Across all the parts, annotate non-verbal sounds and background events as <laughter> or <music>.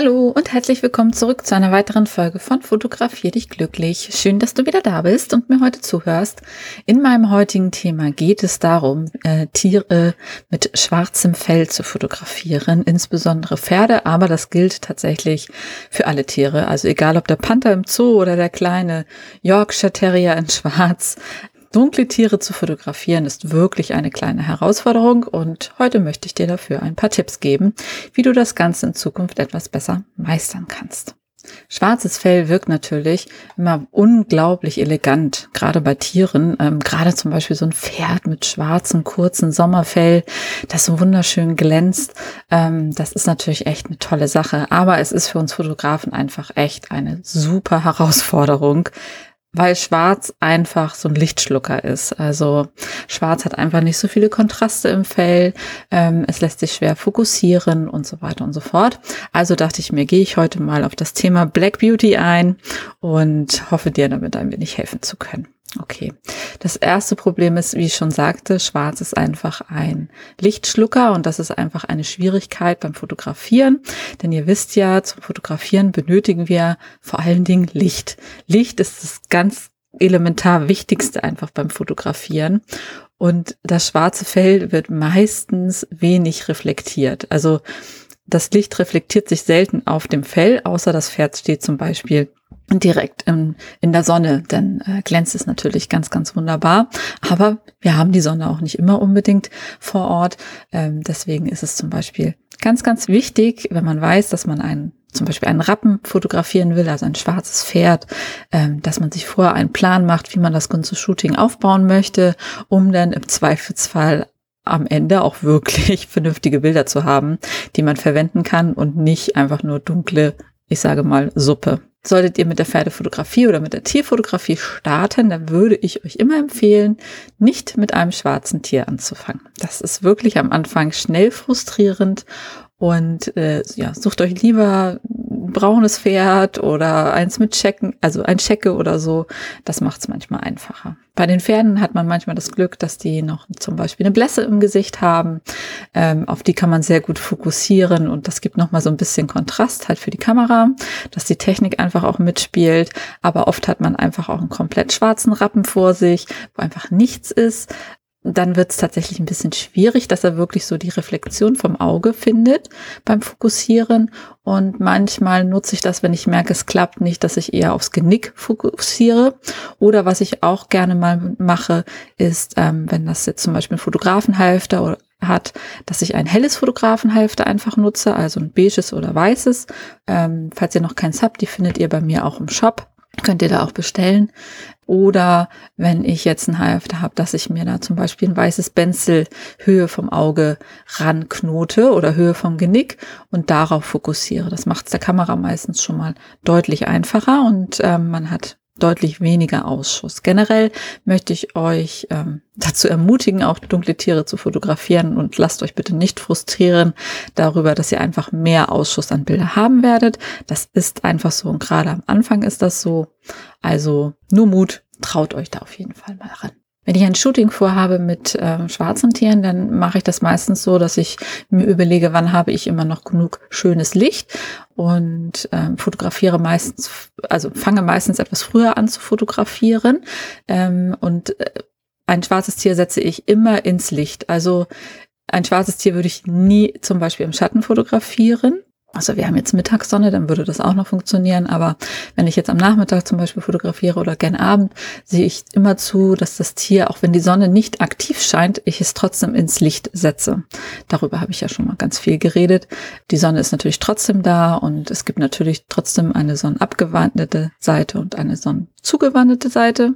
Hallo und herzlich willkommen zurück zu einer weiteren Folge von Fotografier dich glücklich. Schön, dass du wieder da bist und mir heute zuhörst. In meinem heutigen Thema geht es darum, äh, Tiere mit schwarzem Fell zu fotografieren, insbesondere Pferde, aber das gilt tatsächlich für alle Tiere. Also egal ob der Panther im Zoo oder der kleine Yorkshire Terrier in Schwarz. Dunkle Tiere zu fotografieren ist wirklich eine kleine Herausforderung und heute möchte ich dir dafür ein paar Tipps geben, wie du das Ganze in Zukunft etwas besser meistern kannst. Schwarzes Fell wirkt natürlich immer unglaublich elegant, gerade bei Tieren. Ähm, gerade zum Beispiel so ein Pferd mit schwarzem, kurzen Sommerfell, das so wunderschön glänzt. Ähm, das ist natürlich echt eine tolle Sache. Aber es ist für uns Fotografen einfach echt eine super Herausforderung, weil Schwarz einfach so ein Lichtschlucker ist. Also Schwarz hat einfach nicht so viele Kontraste im Fell, ähm, es lässt sich schwer fokussieren und so weiter und so fort. Also dachte ich mir, gehe ich heute mal auf das Thema Black Beauty ein und hoffe dir damit ein wenig helfen zu können. Okay. Das erste Problem ist, wie ich schon sagte, schwarz ist einfach ein Lichtschlucker und das ist einfach eine Schwierigkeit beim Fotografieren. Denn ihr wisst ja, zum Fotografieren benötigen wir vor allen Dingen Licht. Licht ist das ganz elementar Wichtigste einfach beim Fotografieren. Und das schwarze Feld wird meistens wenig reflektiert. Also das Licht reflektiert sich selten auf dem Fell, außer das Pferd steht zum Beispiel direkt in, in der Sonne, dann äh, glänzt es natürlich ganz, ganz wunderbar. Aber wir haben die Sonne auch nicht immer unbedingt vor Ort. Ähm, deswegen ist es zum Beispiel ganz, ganz wichtig, wenn man weiß, dass man einen zum Beispiel einen Rappen fotografieren will, also ein schwarzes Pferd, ähm, dass man sich vorher einen Plan macht, wie man das ganze Shooting aufbauen möchte, um dann im Zweifelsfall am Ende auch wirklich <laughs> vernünftige Bilder zu haben, die man verwenden kann und nicht einfach nur dunkle, ich sage mal, Suppe. Solltet ihr mit der Pferdefotografie oder mit der Tierfotografie starten, dann würde ich euch immer empfehlen, nicht mit einem schwarzen Tier anzufangen. Das ist wirklich am Anfang schnell frustrierend und äh, ja, sucht euch lieber braunes Pferd oder eins mit Checken, also ein Checke oder so. Das macht es manchmal einfacher. Bei den Pferden hat man manchmal das Glück, dass die noch zum Beispiel eine Blässe im Gesicht haben. Ähm, auf die kann man sehr gut fokussieren und das gibt nochmal so ein bisschen Kontrast halt für die Kamera, dass die Technik einfach auch mitspielt. Aber oft hat man einfach auch einen komplett schwarzen Rappen vor sich, wo einfach nichts ist dann wird es tatsächlich ein bisschen schwierig, dass er wirklich so die Reflexion vom Auge findet beim Fokussieren. Und manchmal nutze ich das, wenn ich merke, es klappt nicht, dass ich eher aufs Genick fokussiere. Oder was ich auch gerne mal mache, ist, ähm, wenn das jetzt zum Beispiel ein Fotografenhalfter hat, dass ich ein helles Fotografenhalfter einfach nutze, also ein beiges oder weißes. Ähm, falls ihr noch keins habt, die findet ihr bei mir auch im Shop könnt ihr da auch bestellen. Oder wenn ich jetzt ein Halfter habe, dass ich mir da zum Beispiel ein weißes Benzel Höhe vom Auge ranknote oder Höhe vom Genick und darauf fokussiere. Das macht es der Kamera meistens schon mal deutlich einfacher und ähm, man hat deutlich weniger Ausschuss. Generell möchte ich euch ähm, <laughs> dazu ermutigen, auch dunkle Tiere zu fotografieren und lasst euch bitte nicht frustrieren darüber, dass ihr einfach mehr Ausschuss an Bilder haben werdet. Das ist einfach so und gerade am Anfang ist das so. Also nur Mut, traut euch da auf jeden Fall mal ran. Wenn ich ein Shooting vorhabe mit äh, schwarzen Tieren, dann mache ich das meistens so, dass ich mir überlege, wann habe ich immer noch genug schönes Licht und ähm, fotografiere meistens, also fange meistens etwas früher an zu fotografieren ähm, und äh, ein schwarzes Tier setze ich immer ins Licht. Also ein schwarzes Tier würde ich nie zum Beispiel im Schatten fotografieren. Also wir haben jetzt Mittagssonne, dann würde das auch noch funktionieren. Aber wenn ich jetzt am Nachmittag zum Beispiel fotografiere oder gern Abend, sehe ich immer zu, dass das Tier, auch wenn die Sonne nicht aktiv scheint, ich es trotzdem ins Licht setze. Darüber habe ich ja schon mal ganz viel geredet. Die Sonne ist natürlich trotzdem da und es gibt natürlich trotzdem eine sonnenabgewandte Seite und eine sonnenzugewandte Seite.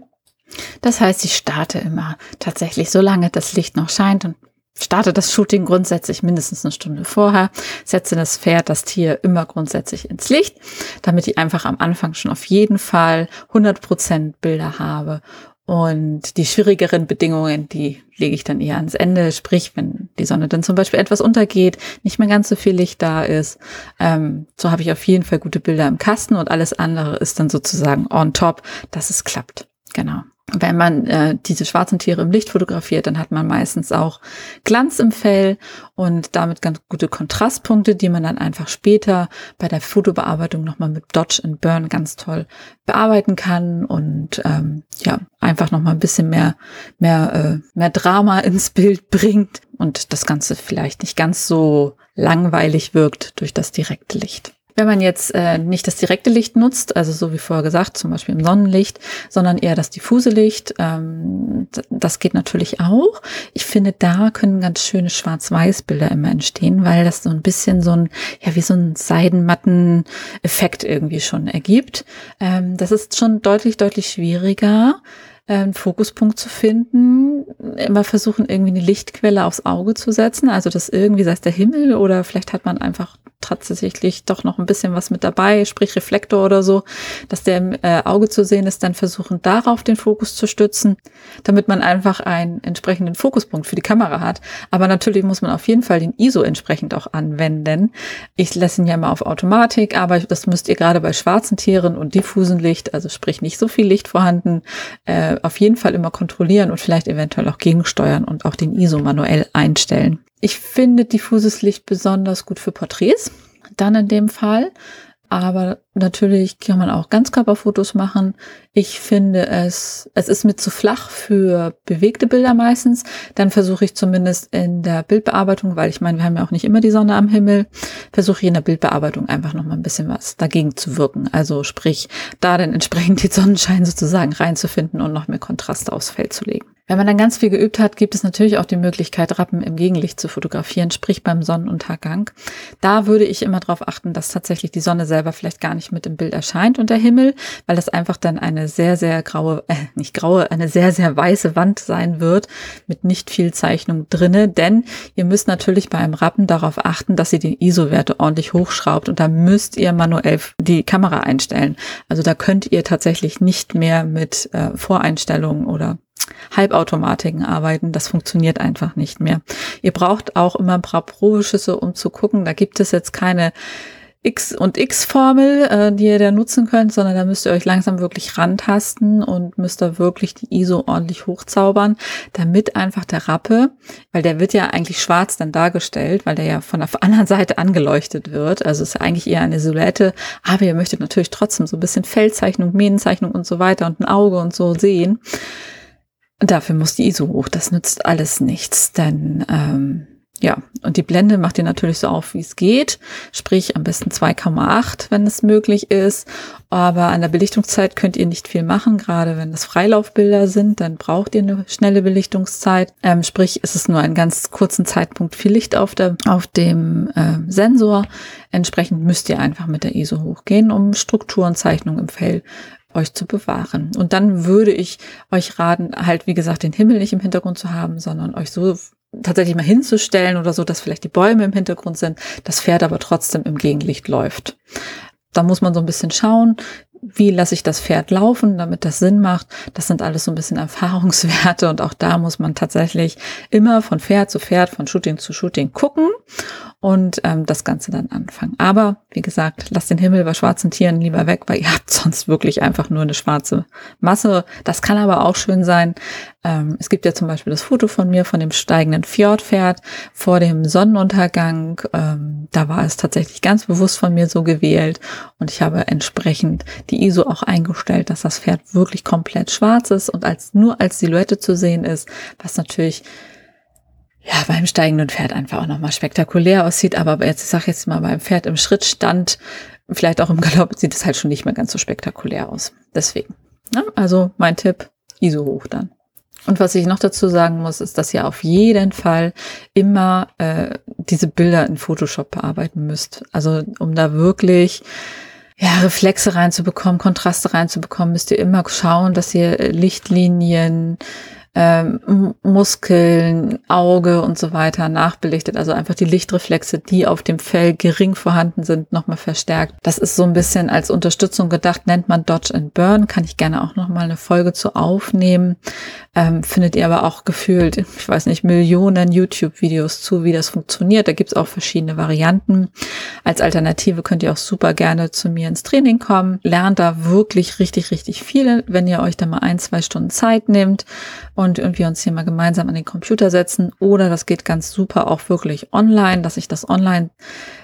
Das heißt, ich starte immer tatsächlich, solange das Licht noch scheint und starte das Shooting grundsätzlich mindestens eine Stunde vorher, setze das Pferd, das Tier immer grundsätzlich ins Licht, damit ich einfach am Anfang schon auf jeden Fall 100% Bilder habe Und die schwierigeren Bedingungen, die lege ich dann eher ans Ende. Sprich, wenn die Sonne dann zum Beispiel etwas untergeht, nicht mehr ganz so viel Licht da ist, ähm, so habe ich auf jeden Fall gute Bilder im Kasten und alles andere ist dann sozusagen on top, dass es klappt. Genau wenn man äh, diese schwarzen Tiere im Licht fotografiert, dann hat man meistens auch Glanz im Fell und damit ganz gute Kontrastpunkte, die man dann einfach später bei der Fotobearbeitung nochmal mit Dodge and Burn ganz toll bearbeiten kann und ähm, ja, einfach nochmal ein bisschen mehr, mehr, äh, mehr Drama <laughs> ins Bild bringt und das Ganze vielleicht nicht ganz so langweilig wirkt durch das direkte Licht. Wenn man jetzt äh, nicht das direkte Licht nutzt, also so wie vorher gesagt, zum Beispiel im Sonnenlicht, sondern eher das diffuse Licht, ähm, das geht natürlich auch. Ich finde, da können ganz schöne Schwarz-Weiß-Bilder immer entstehen, weil das so ein bisschen so ein, ja, wie so ein seidenmatten Effekt irgendwie schon ergibt. Ähm, das ist schon deutlich, deutlich schwieriger einen Fokuspunkt zu finden, immer versuchen, irgendwie eine Lichtquelle aufs Auge zu setzen. Also das irgendwie, sei es der Himmel oder vielleicht hat man einfach tatsächlich doch noch ein bisschen was mit dabei, sprich Reflektor oder so, dass der im äh, Auge zu sehen ist, dann versuchen darauf den Fokus zu stützen, damit man einfach einen entsprechenden Fokuspunkt für die Kamera hat. Aber natürlich muss man auf jeden Fall den ISO entsprechend auch anwenden. Ich lasse ihn ja mal auf Automatik, aber das müsst ihr gerade bei schwarzen Tieren und diffusen Licht, also sprich nicht so viel Licht vorhanden, äh, auf jeden Fall immer kontrollieren und vielleicht eventuell auch gegensteuern und auch den ISO manuell einstellen. Ich finde diffuses Licht besonders gut für Porträts, dann in dem Fall. Aber natürlich kann man auch Ganzkörperfotos machen. Ich finde es, es ist mir zu flach für bewegte Bilder meistens. Dann versuche ich zumindest in der Bildbearbeitung, weil ich meine, wir haben ja auch nicht immer die Sonne am Himmel, versuche ich in der Bildbearbeitung einfach noch mal ein bisschen was dagegen zu wirken. Also sprich, da dann entsprechend die Sonnenschein sozusagen reinzufinden und noch mehr Kontraste aufs Feld zu legen. Wenn man dann ganz viel geübt hat, gibt es natürlich auch die Möglichkeit, Rappen im Gegenlicht zu fotografieren, sprich beim Sonnenuntergang. Da würde ich immer darauf achten, dass tatsächlich die Sonne selber vielleicht gar nicht mit im Bild erscheint und der Himmel, weil das einfach dann eine sehr, sehr graue, äh, nicht graue, eine sehr, sehr weiße Wand sein wird mit nicht viel Zeichnung drinne. Denn ihr müsst natürlich beim Rappen darauf achten, dass ihr die ISO-Werte ordentlich hochschraubt und da müsst ihr manuell die Kamera einstellen. Also da könnt ihr tatsächlich nicht mehr mit äh, Voreinstellungen oder Halbautomatiken arbeiten. Das funktioniert einfach nicht mehr. Ihr braucht auch immer ein paar Probeschüsse, um zu gucken. Da gibt es jetzt keine X und X-Formel, äh, die ihr da nutzen könnt, sondern da müsst ihr euch langsam wirklich rantasten und müsst da wirklich die ISO ordentlich hochzaubern, damit einfach der Rappe, weil der wird ja eigentlich schwarz dann dargestellt, weil der ja von der <laughs> anderen Seite angeleuchtet wird. Also ist eigentlich eher eine Silhouette, aber ihr möchtet natürlich trotzdem so ein bisschen Feldzeichnung, Mähnenzeichnung und so weiter und ein Auge und so sehen. Dafür muss die ISO hoch. Das nützt alles nichts, denn ähm, ja, und die Blende macht ihr natürlich so auf, wie es geht. Sprich, am besten 2,8, wenn es möglich ist. Aber an der Belichtungszeit könnt ihr nicht viel machen. Gerade wenn es Freilaufbilder sind, dann braucht ihr eine schnelle Belichtungszeit. Ähm, sprich, es ist nur einen ganz kurzen Zeitpunkt viel Licht auf, der, auf dem äh, Sensor. Entsprechend müsst ihr einfach mit der ISO hochgehen, um Strukturenzeichnung im Fell euch zu bewahren. Und dann würde ich euch raten, halt, wie gesagt, den Himmel nicht im Hintergrund zu haben, sondern euch so tatsächlich mal hinzustellen oder so, dass vielleicht die Bäume im Hintergrund sind, das Pferd aber trotzdem im Gegenlicht läuft. Da muss man so ein bisschen schauen, wie lasse ich das Pferd laufen, damit das Sinn macht. Das sind alles so ein bisschen <laughs> Erfahrungswerte und auch da muss man tatsächlich immer von Pferd zu Pferd, von Shooting zu Shooting gucken und ähm, das Ganze dann anfangen. Aber wie gesagt, lasst den Himmel bei schwarzen Tieren lieber weg, weil ihr habt sonst wirklich einfach nur eine schwarze Masse. Das kann aber auch schön sein. Ähm, es gibt ja zum Beispiel das Foto von mir von dem steigenden Fjordpferd vor dem Sonnenuntergang. Ähm, da war es tatsächlich ganz bewusst von mir so gewählt und ich habe entsprechend die ISO auch eingestellt, dass das Pferd wirklich komplett schwarz ist und als nur als Silhouette zu sehen ist, was natürlich ja, beim steigenden Pferd einfach auch nochmal spektakulär aussieht. Aber jetzt, ich sage jetzt mal, beim Pferd im Schrittstand, vielleicht auch im Galopp, sieht es halt schon nicht mehr ganz so spektakulär aus. Deswegen. Ne? Also mein Tipp, ISO hoch dann. Und was ich noch dazu sagen muss, ist, dass ihr auf jeden Fall immer äh, diese Bilder in Photoshop bearbeiten müsst. Also um da wirklich ja, Reflexe reinzubekommen, Kontraste reinzubekommen, müsst ihr immer schauen, dass ihr Lichtlinien, ähm, Muskeln, Auge und so weiter nachbelichtet. Also einfach die Lichtreflexe, die auf dem Fell gering vorhanden sind, nochmal verstärkt. Das ist so ein bisschen als Unterstützung gedacht, nennt man Dodge and Burn. Kann ich gerne auch nochmal eine Folge zu aufnehmen. Ähm, findet ihr aber auch gefühlt, ich weiß nicht, Millionen YouTube-Videos zu, wie das funktioniert. Da gibt's auch verschiedene Varianten. Als Alternative könnt ihr auch super gerne zu mir ins Training kommen. Lernt da wirklich richtig, richtig viel, wenn ihr euch da mal ein, zwei Stunden Zeit nehmt irgendwie uns hier mal gemeinsam an den Computer setzen. Oder das geht ganz super auch wirklich online, dass ich das online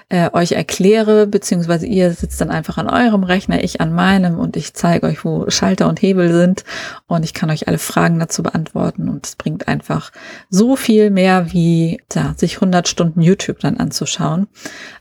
äh, euch erkläre, beziehungsweise ihr sitzt dann einfach an eurem Rechner, ich an meinem und ich zeige euch, wo Schalter und Hebel sind und ich kann euch alle Fragen dazu beantworten und es bringt einfach so viel mehr wie ja, sich 100 Stunden YouTube dann anzuschauen.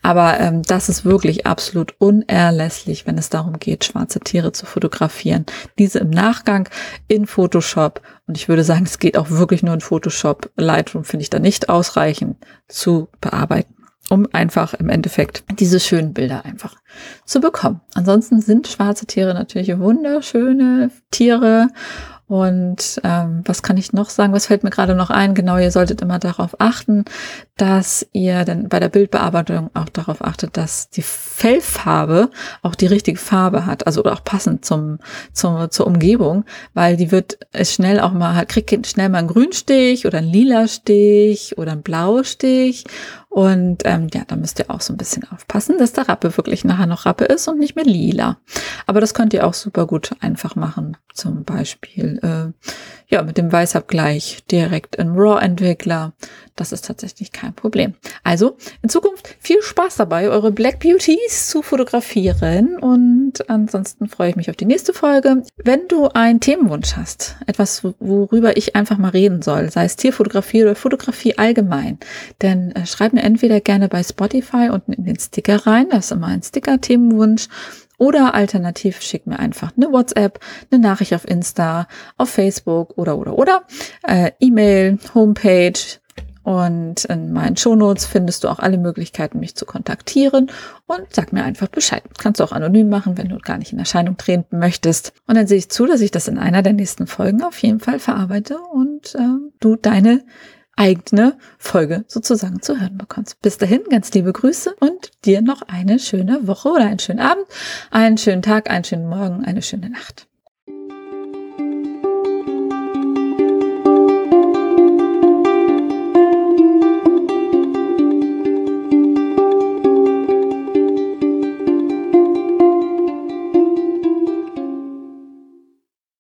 Aber ähm, das ist wirklich absolut unerlässlich, wenn es darum geht, schwarze Tiere zu fotografieren. Diese im Nachgang in Photoshop und ich würde sagen, es geht auch wirklich nur in Photoshop. Lightroom finde ich da nicht ausreichend zu bearbeiten um einfach im Endeffekt diese schönen Bilder einfach zu bekommen. Ansonsten sind schwarze Tiere natürlich wunderschöne Tiere und ähm, was kann ich noch sagen? Was fällt mir gerade noch ein? Genau, ihr solltet immer darauf achten, dass ihr dann bei der Bildbearbeitung auch darauf achtet, dass die Fellfarbe auch die richtige Farbe hat, also auch passend zum, zum zur Umgebung, weil die wird schnell auch mal kriegt schnell mal einen Grünstich oder einen lila Stich oder einen Blaustich und ähm, ja, da müsst ihr auch so ein bisschen aufpassen, dass der Rappe wirklich nachher noch Rappe ist und nicht mehr lila. Aber das könnt ihr auch super gut einfach machen. Zum Beispiel äh, ja mit dem Weißabgleich direkt in RAW-Entwickler. Das ist tatsächlich kein Problem. Also in Zukunft viel Spaß dabei, eure Black Beauties zu fotografieren. Und ansonsten freue ich mich auf die nächste Folge. Wenn du einen Themenwunsch hast, etwas, worüber ich einfach mal reden soll, sei es Tierfotografie oder Fotografie allgemein, dann äh, schreib mir entweder gerne bei Spotify unten in den Sticker rein. Das ist immer ein Sticker-Themenwunsch. Oder alternativ schick mir einfach eine WhatsApp, eine Nachricht auf Insta, auf Facebook oder oder oder. Äh, E-Mail, Homepage, und in meinen Shownotes findest du auch alle Möglichkeiten, mich zu kontaktieren und sag mir einfach Bescheid. Kannst du auch anonym machen, wenn du gar nicht in Erscheinung treten möchtest. Und dann sehe ich zu, dass ich das in einer der nächsten Folgen auf jeden Fall verarbeite und äh, du deine eigene Folge sozusagen zu hören bekommst. Bis dahin, ganz liebe Grüße und dir noch eine schöne Woche oder einen schönen Abend, einen schönen Tag, einen schönen Morgen, eine schöne Nacht.